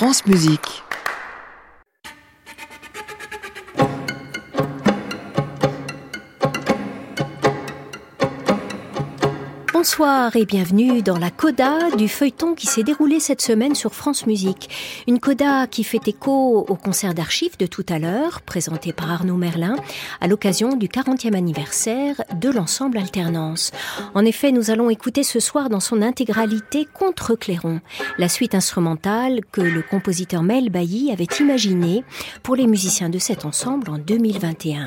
France Musique. Bonsoir et bienvenue dans la coda du feuilleton qui s'est déroulé cette semaine sur France Musique. Une coda qui fait écho au concert d'archives de tout à l'heure, présenté par Arnaud Merlin, à l'occasion du 40e anniversaire de l'ensemble Alternance. En effet, nous allons écouter ce soir dans son intégralité Contre Clairon, la suite instrumentale que le compositeur Mel Bailly avait imaginée pour les musiciens de cet ensemble en 2021.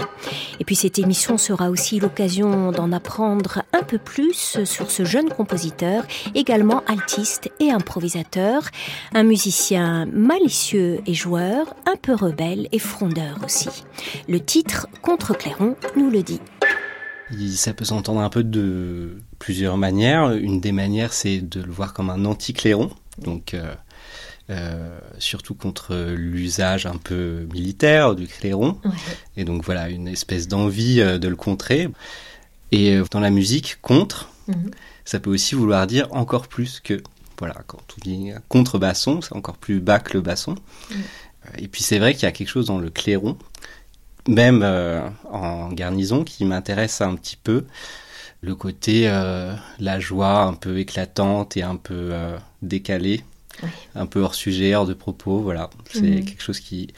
Et puis cette émission sera aussi l'occasion d'en apprendre un peu plus sur ce jeune compositeur, également altiste et improvisateur, un musicien malicieux et joueur, un peu rebelle et frondeur aussi. Le titre Contre Clairon nous le dit. Ça peut s'entendre un peu de plusieurs manières. Une des manières, c'est de le voir comme un anti-clairon, donc euh, euh, surtout contre l'usage un peu militaire du clairon. Et donc voilà, une espèce d'envie euh, de le contrer. Et dans la musique, contre, Mhm. Ça peut aussi vouloir dire encore plus que. Voilà, quand on dit contrebasson, c'est encore plus bas que le basson. Mhm. Et puis c'est vrai qu'il y a quelque chose dans le clairon, même euh, en garnison, qui m'intéresse un petit peu. Le côté, euh, la joie un peu éclatante et un peu euh, décalée, un peu hors sujet, hors de propos. Voilà, c'est mhm. quelque chose qui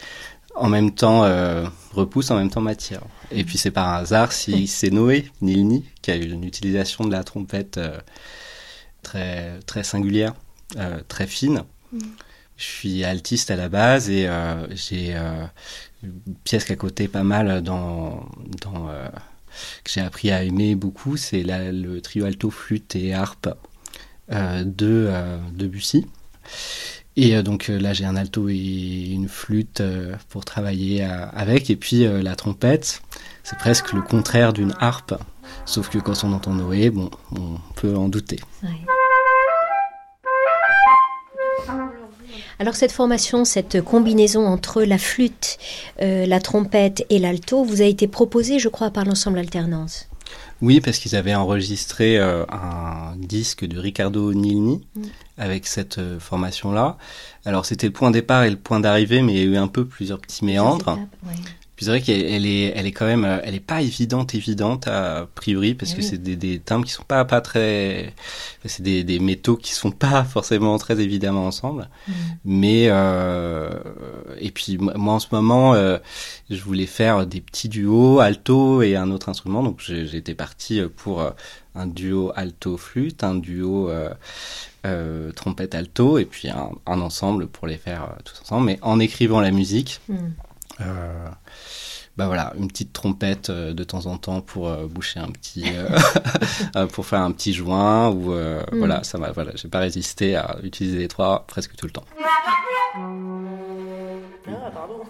en même temps euh, repousse, en même temps matière. Et puis c'est par hasard si c'est Noé Nilni qui a eu une utilisation de la trompette euh, très très singulière, euh, très fine. Mm. Je suis altiste à la base et j'ai une pièce qui a coté pas mal dans dans que j'ai appris à aimer beaucoup, c'est le trio alto flûte et harpe de de Bussy. Et euh, donc euh, là, j'ai un alto et une flûte euh, pour travailler avec. Et puis la trompette, c'est presque le contraire d'une harpe. Sauf que quand on entend Noé, bon, on peut en douter. Alors cette formation, cette combinaison entre la flûte, la trompette et l'alto, vous a été proposée, je crois, par l'ensemble Alternance. Oui, parce qu'ils avaient enregistré euh, un disque de Ricardo Nilni mm. avec cette euh, formation-là. Alors c'était le point de départ et le point d'arrivée, mais il y a eu un peu plusieurs petits méandres. Puis c'est vrai qu'elle est, elle est quand même, euh, elle est pas évidente, évidente a priori, parce que c'est des, des, timbres qui sont pas, pas très, c'est des, des métaux qui sont pas forcément très évidemment ensemble. Mm. Mais euh, et puis moi en ce moment, euh, je voulais faire des petits duos alto et un autre instrument, donc j'étais parti pour un duo alto flûte, un duo euh, trompette alto et puis un, un, ensemble pour les faire tous ensemble. Mais en écrivant la musique. Mm. Euh, bah voilà, une petite trompette euh, de temps en temps pour euh, boucher un petit, pour faire un petit joint ou mm. voilà, ça va, voilà, j'ai pas résisté à utiliser les trois presque tout le temps. Ah, pardon.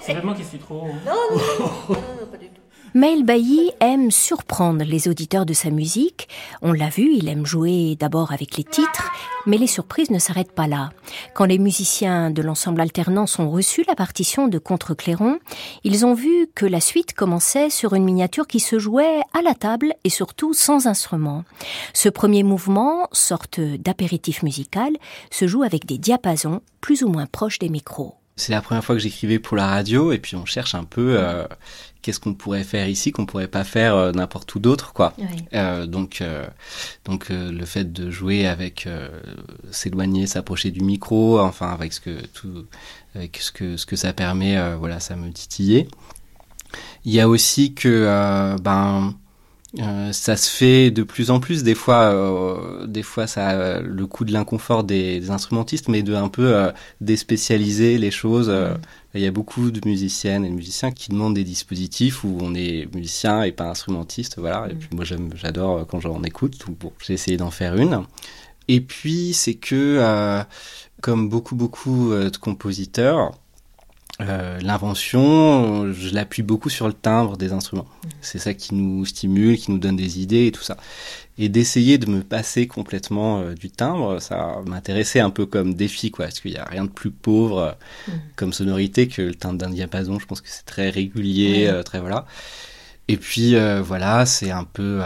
C'est moi qui suis trop. Non, non, non, non, pas du tout. Mail Bailly aime surprendre les auditeurs de sa musique. On l'a vu, il aime jouer d'abord avec les titres, mais les surprises ne s'arrêtent pas là. Quand les musiciens de l'ensemble alternance ont reçu la partition de Contre-Clairon, ils ont vu que la suite commençait sur une miniature qui se jouait à la table et surtout sans instrument. Ce premier mouvement, sorte d'apéritif musical, se joue avec des diapasons plus ou moins proches des micros. C'est la première fois que j'écrivais pour la radio et puis on cherche un peu euh, qu'est-ce qu'on pourrait faire ici qu'on pourrait pas faire euh, n'importe où d'autre quoi. Euh, donc donc le fait de jouer avec s'éloigner, s'approcher du micro, enfin avec ce que tout avec ce que ce que ça permet, voilà, ça me titillait. Il y a aussi que ben euh, ça se fait de plus en plus. Des fois, euh, des fois, ça a le coup de l'inconfort des, instrumentistes, mais de un peu euh, déspécialiser les choses. Mm. Il y a beaucoup de musiciennes et de musiciens qui demandent des dispositifs où on est musicien et pas instrumentiste, voilà. Et mm. puis moi, j'adore quand j'en écoute. Donc bon, j'ai essayé d'en faire une. Et puis, c'est que, comme beaucoup, beaucoup de compositeurs, euh, l'invention, je l'appuie beaucoup sur le timbre des instruments. Mmh. C'est ça qui nous stimule, qui nous donne des idées et tout ça. Et d'essayer de me passer complètement euh, du timbre, ça m'intéressait un peu comme défi, quoi. Parce qu'il n'y a rien de plus pauvre mmh. comme sonorité que le timbre d'un diapason. Je pense que c'est très régulier, euh, très voilà. Et puis voilà, c'est un peu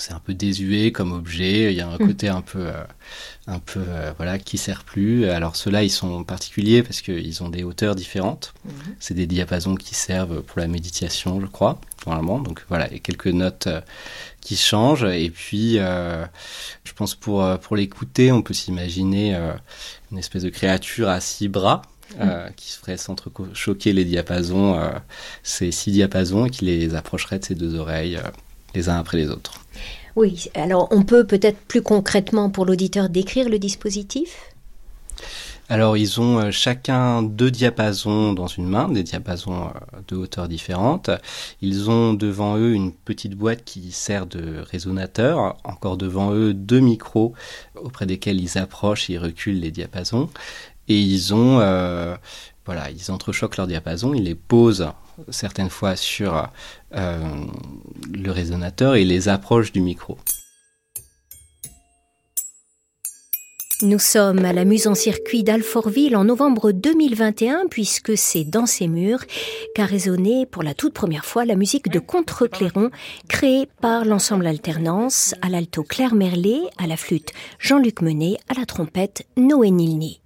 c'est un peu désuet comme objet. Il y a un mm. côté un peu, euh, un peu, euh, voilà, qui sert plus. Alors ceux-là, ils sont particuliers parce qu'ils ont des hauteurs différentes. Mm-hmm. C'est des diapasons qui servent pour la méditation, je crois, normalement. Donc voilà, il y a quelques notes euh, qui changent. Et puis, je pense pour pour l'écouter, on peut s'imaginer une espèce de créature à six bras. Mm. qui se ferait s'entrechoquer les diapasons, ces six diapasons, et qui les approcherait de ses deux oreilles les uns après les autres. Oui, alors on peut peut-être plus concrètement pour l'auditeur décrire le dispositif? Alors ils ont euh, chacun deux diapasons dans une main, des diapasons euh, de hauteur différentes. Ils ont devant eux une petite boîte qui sert de résonateur, encore devant eux deux micros auprès desquels ils approchent et reculent les diapasons. Et ils ont, euh, voilà, ils entrechoquent leurs diapasons, ils les posent certaines fois sur euh, le résonateur et les approches du micro. Nous sommes à la Muse en circuit d'Alfortville en novembre 2021 puisque c'est dans ces murs qu'a résonné pour la toute première fois la musique de contre-clairon créée par l'ensemble Alternance à l'alto Claire Merlet, à la flûte Jean-Luc Menet, à la trompette Noé Nilny.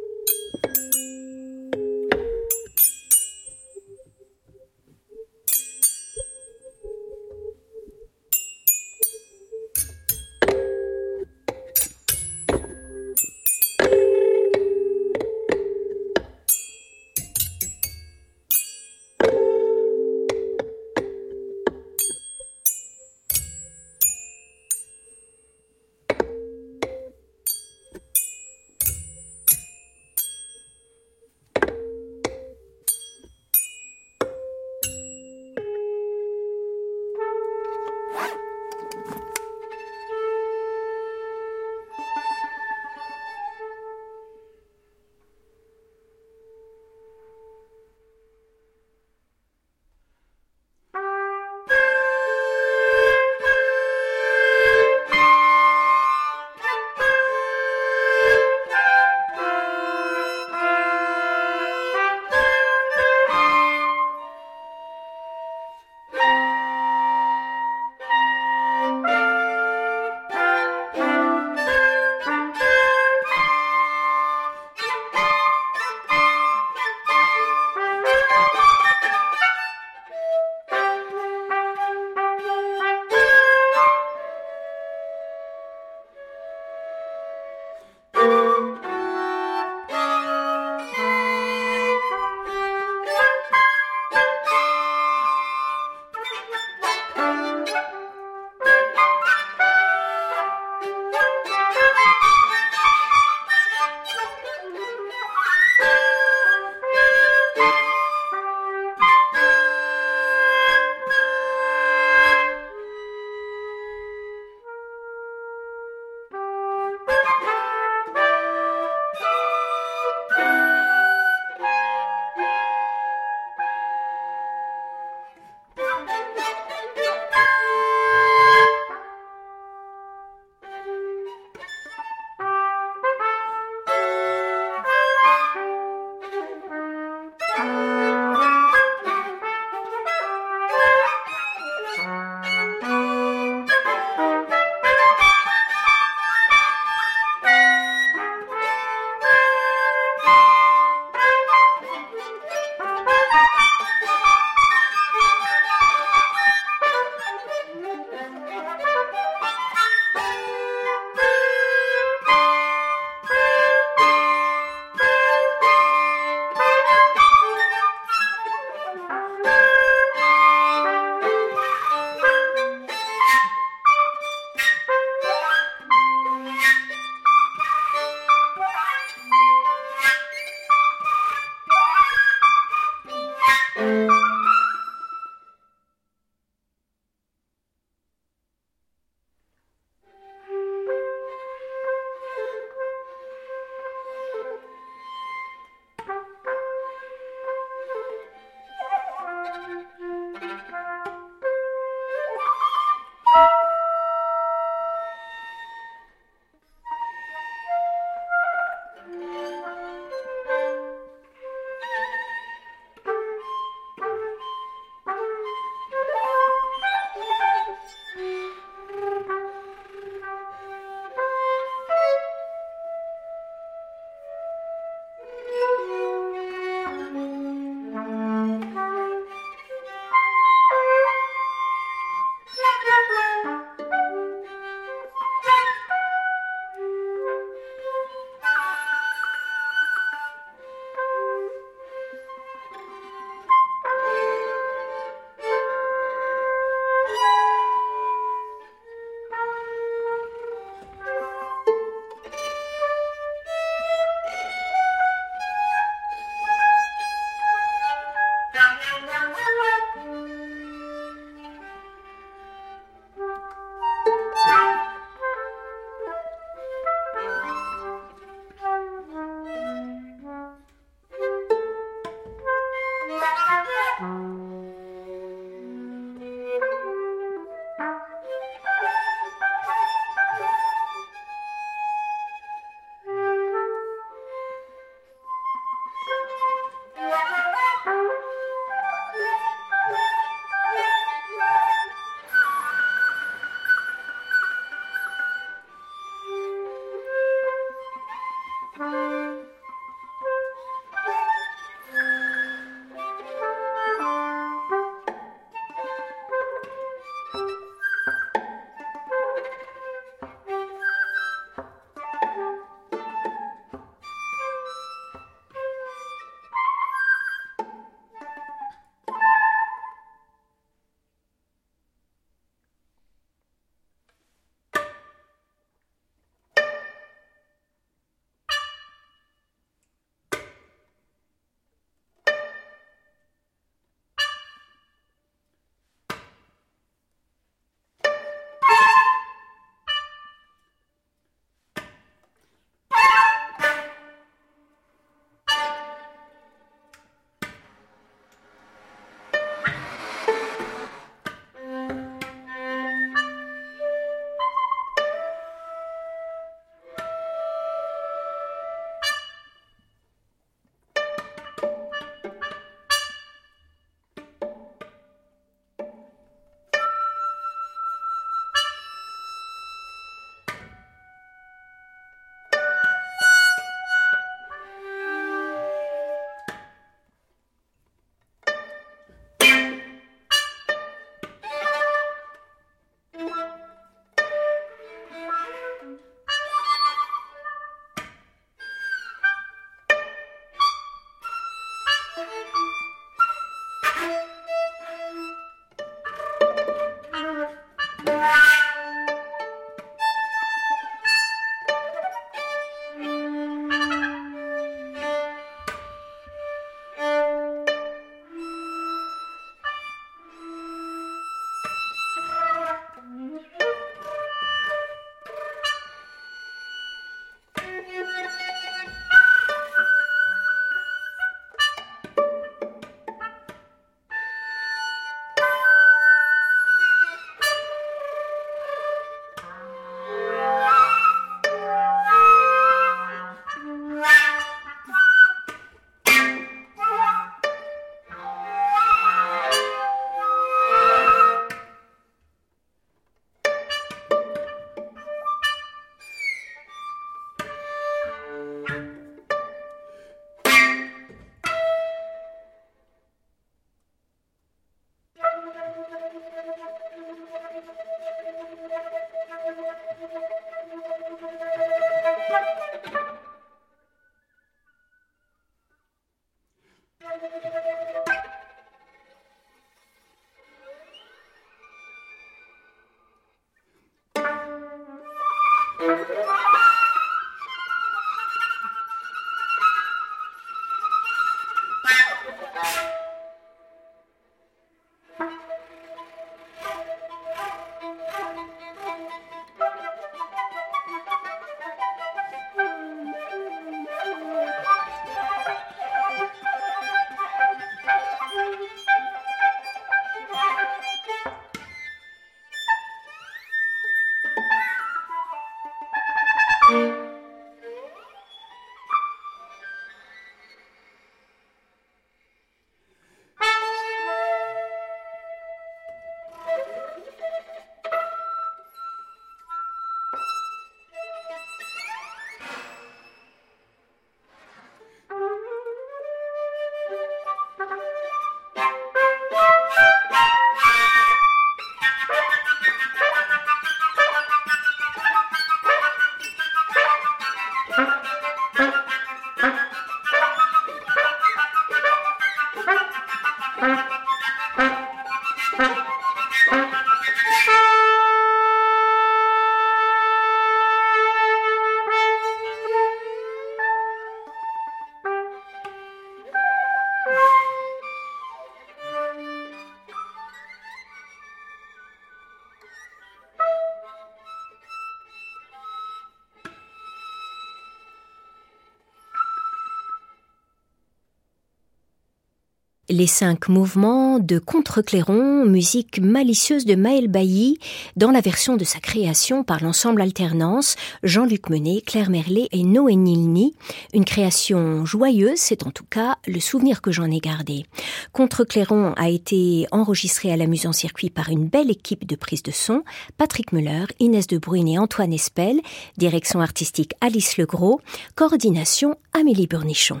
Les cinq mouvements de Contre-Clairon, musique malicieuse de Maël Bailly, dans la version de sa création par l'ensemble Alternance, Jean-Luc Menet, Claire Merlet et Noé Nilny. Une création joyeuse, c'est en tout cas le souvenir que j'en ai gardé. Contre-Clairon a été enregistré à la Muse en circuit par une belle équipe de prise de son, Patrick Muller, Inès de Bruyne et Antoine Espel, direction artistique Alice Legros, coordination Amélie Burnichon.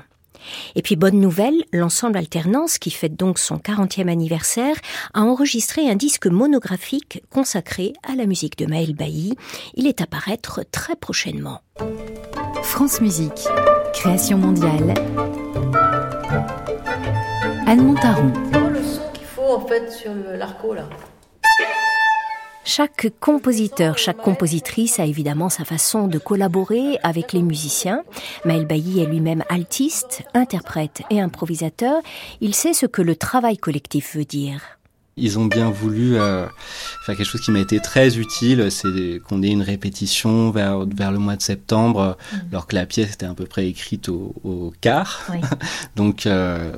Et puis bonne nouvelle, l'ensemble Alternance, qui fête donc son 40e anniversaire, a enregistré un disque monographique consacré à la musique de Maël Bailly. Il est à paraître très prochainement. France Musique, création mondiale. Anne Montaron. le son qu'il faut en fait sur l'arco là? Chaque compositeur, chaque compositrice a évidemment sa façon de collaborer avec les musiciens. Maël Bailly est lui-même altiste, interprète et improvisateur. Il sait ce que le travail collectif veut dire. Ils ont bien voulu euh, faire quelque chose qui m'a été très utile, c'est qu'on ait une répétition vers, vers le mois de septembre, mm. alors que la pièce était à peu près écrite au, au quart. Donc euh,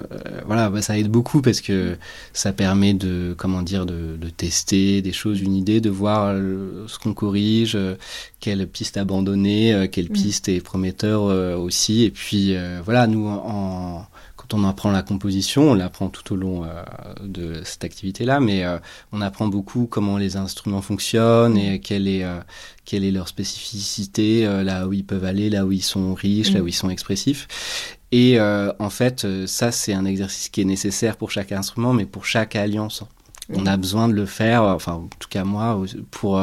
voilà, bah, ça aide beaucoup parce que ça permet de, comment dire, de, de tester des choses, une idée, de voir euh, ce qu'on corrige, euh, quelle piste abandonner, euh, quelle mm. piste est prometteur aussi. Et puis voilà, nous en on apprend la composition, on l'apprend tout au long euh, de cette activité-là, mais euh, on apprend beaucoup comment les instruments fonctionnent et quelle est, euh, quelle est leur spécificité, là où ils peuvent aller, là où ils sont riches, là mm. où ils sont expressifs. Et en fait, ça, c'est un exercice qui est nécessaire pour chaque instrument, mais pour chaque alliance. On a besoin de le faire, enfin, en tout cas moi, pour,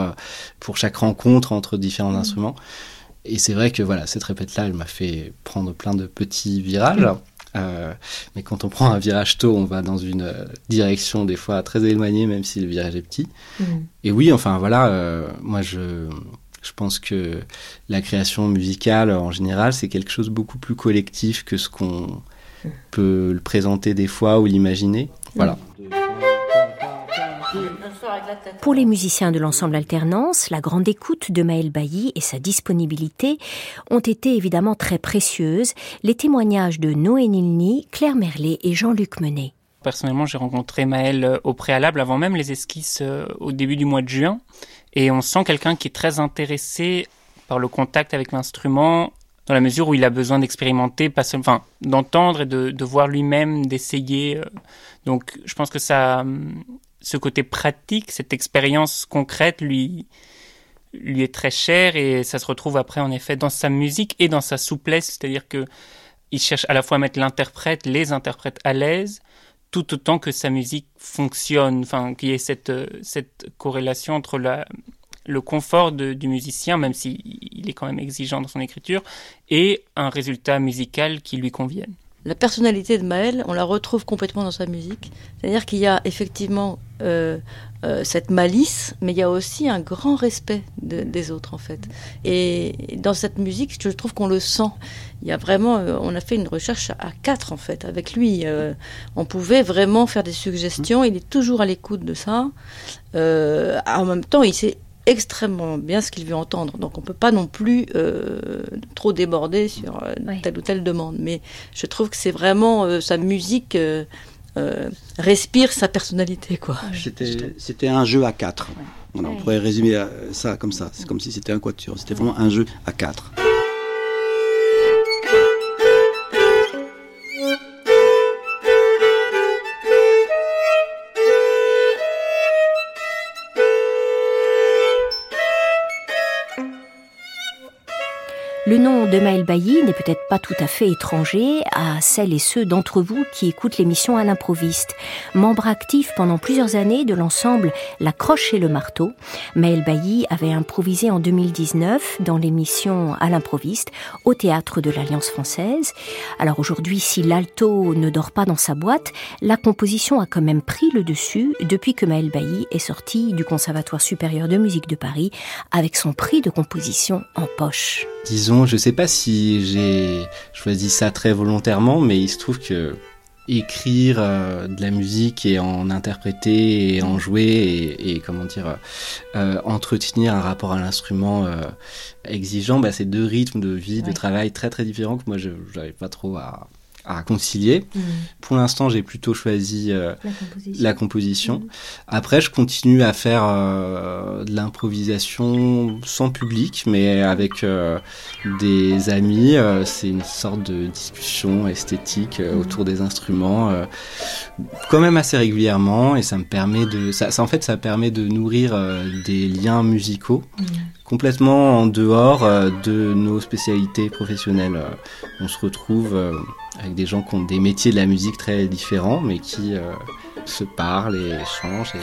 pour chaque rencontre entre différents mm. instruments. Et c'est vrai que voilà, cette répète-là, elle m'a fait prendre plein de petits virages. Mm. Euh, mais quand on prend un virage tôt, on va dans une euh, direction des fois très éloignée, même si le virage est petit. Mm. Et oui, enfin voilà, euh, moi je, je pense que la création musicale en général, c'est quelque chose de beaucoup plus collectif que ce qu'on mm. peut le présenter des fois ou l'imaginer. Voilà. Pour les musiciens de l'ensemble Alternance, la grande écoute de Maël Bailly et sa disponibilité ont été évidemment très précieuses. Les témoignages de Noé Nilny, Claire Merlet et Jean-Luc Menet. Personnellement, j'ai rencontré Maël euh, au préalable, avant même les esquisses euh, au début du mois de juin. Et on sent quelqu'un qui est très intéressé par le contact avec l'instrument, dans la mesure où il a besoin d'expérimenter, pas seulement, enfin, d'entendre et de, de voir lui-même, d'essayer. Euh. Donc, je pense que ça, hum, ce côté pratique, cette expérience concrète lui lui est très cher et ça se retrouve après en effet dans sa musique et dans sa souplesse, c'est-à-dire que il cherche à la fois à mettre l'interprète, les interprètes à l'aise, tout autant que sa musique fonctionne, enfin qu'il y ait cette cette corrélation entre le confort du musicien, même s'il il est quand même exigeant dans son écriture, et un résultat musical qui lui convienne la personnalité de Maël, on la retrouve complètement dans sa musique. C'est-à-dire qu'il y a effectivement euh, euh, cette malice, mais il y a aussi un grand respect des autres, en fait. Et dans cette musique, je trouve qu'on le sent. Il y a vraiment, euh, on a fait une recherche à quatre, en fait, avec lui. on pouvait vraiment faire des suggestions. Il est toujours à l'écoute de ça. en même temps, il s'est extrêmement bien ce qu'il veut entendre. Donc on ne peut pas non plus euh, trop déborder sur euh, telle ou telle demande. Mais je trouve que c'est vraiment euh, sa musique respire sa personnalité. quoi. C'était un jeu à quatre. on pourrait résumer ça comme ça. C'est comme si c'était un quatuor. C'était vraiment un jeu à quatre. Le nom de Maël Bailly n'est peut-être pas tout à fait étranger à celles et ceux d'entre vous qui écoutent l'émission à l'improviste. Membre actif pendant plusieurs années de l'ensemble La Croche et le Marteau, Maël Bailly avait improvisé en 2019 dans l'émission à l'improviste au théâtre de l'Alliance française. Alors aujourd'hui, si l'alto ne dort pas dans sa boîte, la composition a quand même pris le dessus depuis que Maël Bailly est sorti du Conservatoire supérieur de musique de Paris avec son prix de composition en poche. Disons, je sais pas si j'ai choisi ça très volontairement, mais il se trouve que écrire euh, de la musique et en interpréter et en jouer et, comment dire euh, entretenir un rapport à l'instrument euh, exigeant, bah, c'est deux rythmes de vie, de travail très très différents que moi je n'arrive pas trop à, à concilier. Mhm. Pour l'instant, j'ai plutôt choisi euh, La composition. la composition. Mhm. Après, je continue à faire euh, de l'improvisation sans public, mais avec euh, des amis. C'est une sorte de discussion esthétique Mhm. autour des instruments, quand même assez régulièrement, et ça me permet de, ça, ça, en fait, ça permet de nourrir des liens musicaux complètement en dehors de nos spécialités professionnelles. On se retrouve avec des gens qui ont des métiers de la musique très différents, mais qui euh, se parlent et échangent.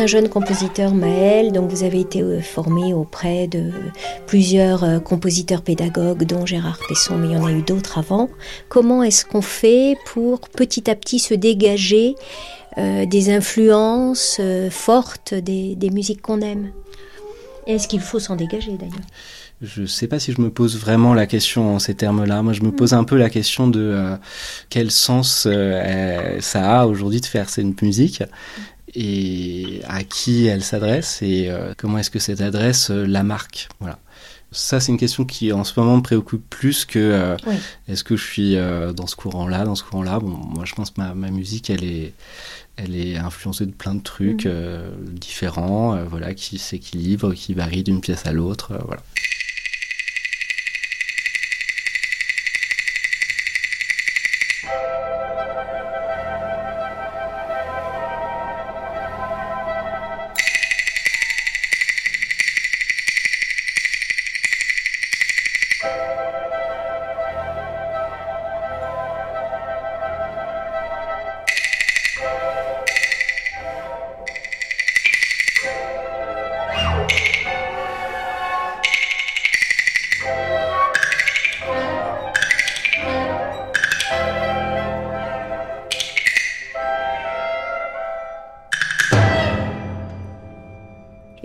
Un jeune compositeur, Maël, donc vous avez été euh, formé auprès de plusieurs euh, compositeurs pédagogues, dont Gérard Pesson, mais il y en a eu d'autres avant. Comment est-ce qu'on fait pour petit à petit se dégager euh, des influences fortes des, musiques qu'on aime? Est-ce qu'il faut s'en dégager d'ailleurs? Je sais pas si je me pose vraiment la question en ces termes-là. Moi, je me pose un peu la question de quel sens ça a aujourd'hui de faire cette musique et à qui elle s'adresse et euh, comment est-ce que cette adresse euh, la marque. Voilà. Ça, c'est une question qui en ce moment me préoccupe plus que euh, Oui. est-ce que je suis euh, dans ce courant-là, dans ce courant-là. Bon, moi, je pense que ma, ma musique, elle est, elle est influencée de plein de trucs euh, différents, voilà, qui s'équilibrent, qui varient d'une pièce à l'autre, voilà.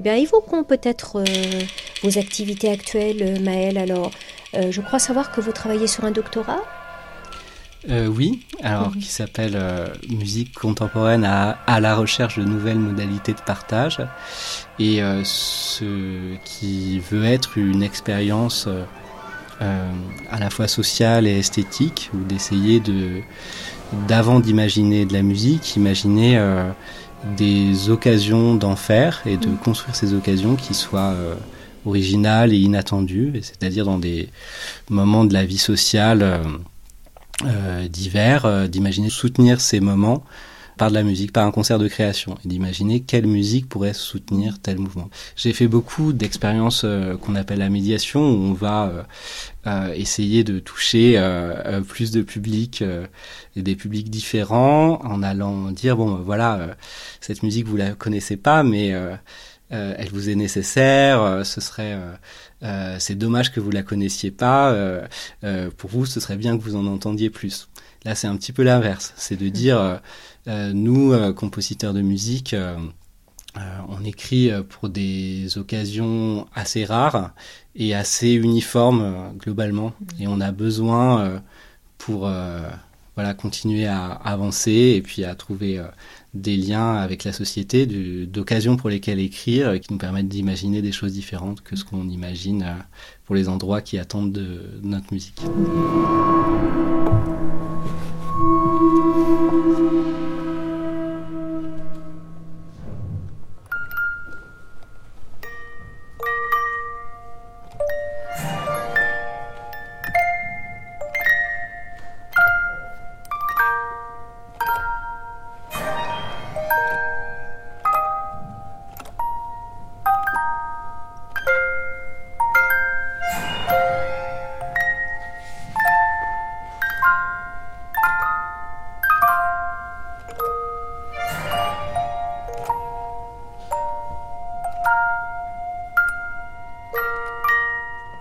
Bien, évoquons peut-être euh, vos activités actuelles, euh, Maël. Alors, euh, je crois savoir que vous travaillez sur un doctorat? Euh, oui, alors Mhm. qui s'appelle Musique contemporaine à, à la recherche de nouvelles modalités de partage et ce qui veut être une expérience à la fois sociale et esthétique ou d'essayer de d'avant d'imaginer de la musique, imaginer des occasions d'en faire et de Mhm. construire ces occasions qui soient euh, originales et inattendues, et c'est-à-dire dans des moments de la vie sociale euh, euh, divers, d'imaginer soutenir ces moments par de la musique, par un concert de création, et d'imaginer quelle musique pourrait soutenir tel mouvement. J'ai fait beaucoup d'expériences euh, qu'on appelle la médiation, où on va euh, euh, essayer de toucher plus de publics et des publics différents, en allant dire bon, ben voilà, cette musique vous la connaissez pas, mais elle vous est nécessaire. ce serait, c'est dommage que vous la connaissiez pas. pour vous, ce serait bien que vous en entendiez plus. Là, c'est un petit peu l'inverse. C'est de dire, nous, euh, compositeurs de musique, euh, euh, on écrit euh, pour des occasions assez rares et assez uniformes euh, globalement. Et on a besoin euh, pour euh, voilà continuer à avancer et puis à trouver euh, des liens avec la société, d'occasions pour lesquelles écrire, euh, qui nous permettent d'imaginer des choses différentes que ce qu'on imagine euh, pour les endroits qui attendent de, de notre musique.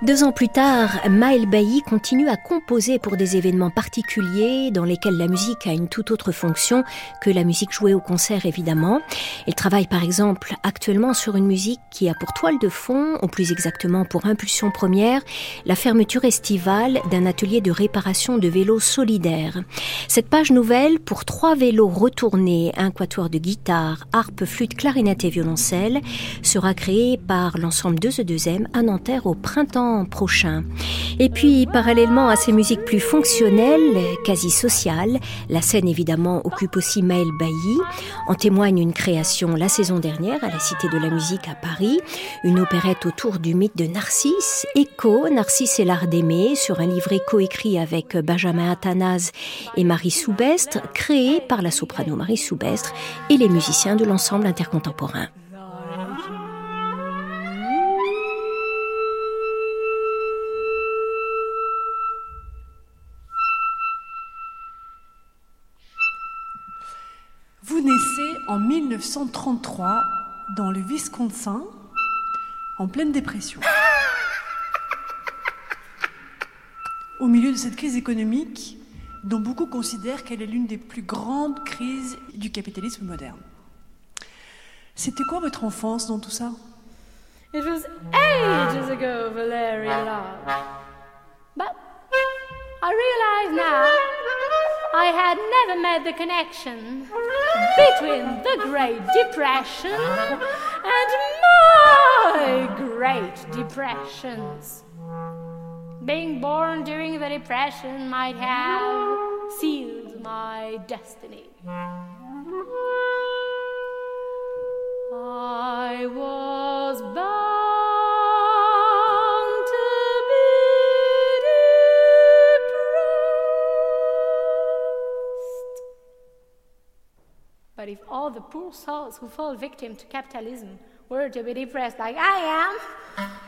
Deux ans plus tard, Maël Bailly continue à composer pour des événements particuliers dans lesquels la musique a une toute autre fonction que la musique jouée au concert évidemment. Il travaille par exemple actuellement sur une musique qui a pour toile de fond, ou plus exactement pour impulsion première, la fermeture estivale d'un atelier de réparation de vélos solidaires. Cette page nouvelle pour trois vélos retournés, un quatuor de guitare, harpe, flûte, clarinette et violoncelle sera créée par l'ensemble 2E2M à Nanterre au printemps prochain. Et puis, parallèlement à ces musiques plus fonctionnelles, quasi sociales, la scène évidemment occupe aussi Maël Bailly. En témoigne une création la saison dernière à la Cité de la Musique à Paris, une opérette autour du mythe de Narcisse, Écho, Narcisse et l'art d'aimer, sur un livret coécrit avec Benjamin Athanase et Marie Soubestre, créé par la soprano Marie Soubestre et les musiciens de l'ensemble intercontemporain. 1933 dans le Wisconsin, en pleine dépression. Au milieu de cette crise économique, dont beaucoup considèrent qu'elle est l'une des plus grandes crises du capitalisme moderne. C'était quoi votre enfance dans tout ça? It was ages ago, Valerie love. But I realize now I had never made the connection between the Great Depression and my Great Depressions. Being born during the Depression might have sealed my destiny. I was born. But if all the poor souls who fall victim to capitalism were to be depressed like I am,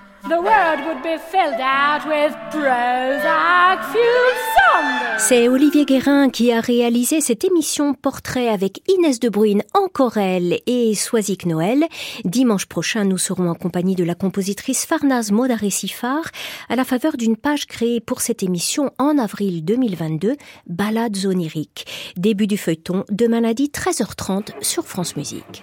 C'est Olivier Guérin qui a réalisé cette émission portrait avec Inès de Bruyne en chorale et Soisic Noël. Dimanche prochain, nous serons en compagnie de la compositrice Farnaz Modaré-Sifar à la faveur d'une page créée pour cette émission en avril 2022, Balades oniriques. Début du feuilleton, demain lundi 13h30 sur France Musique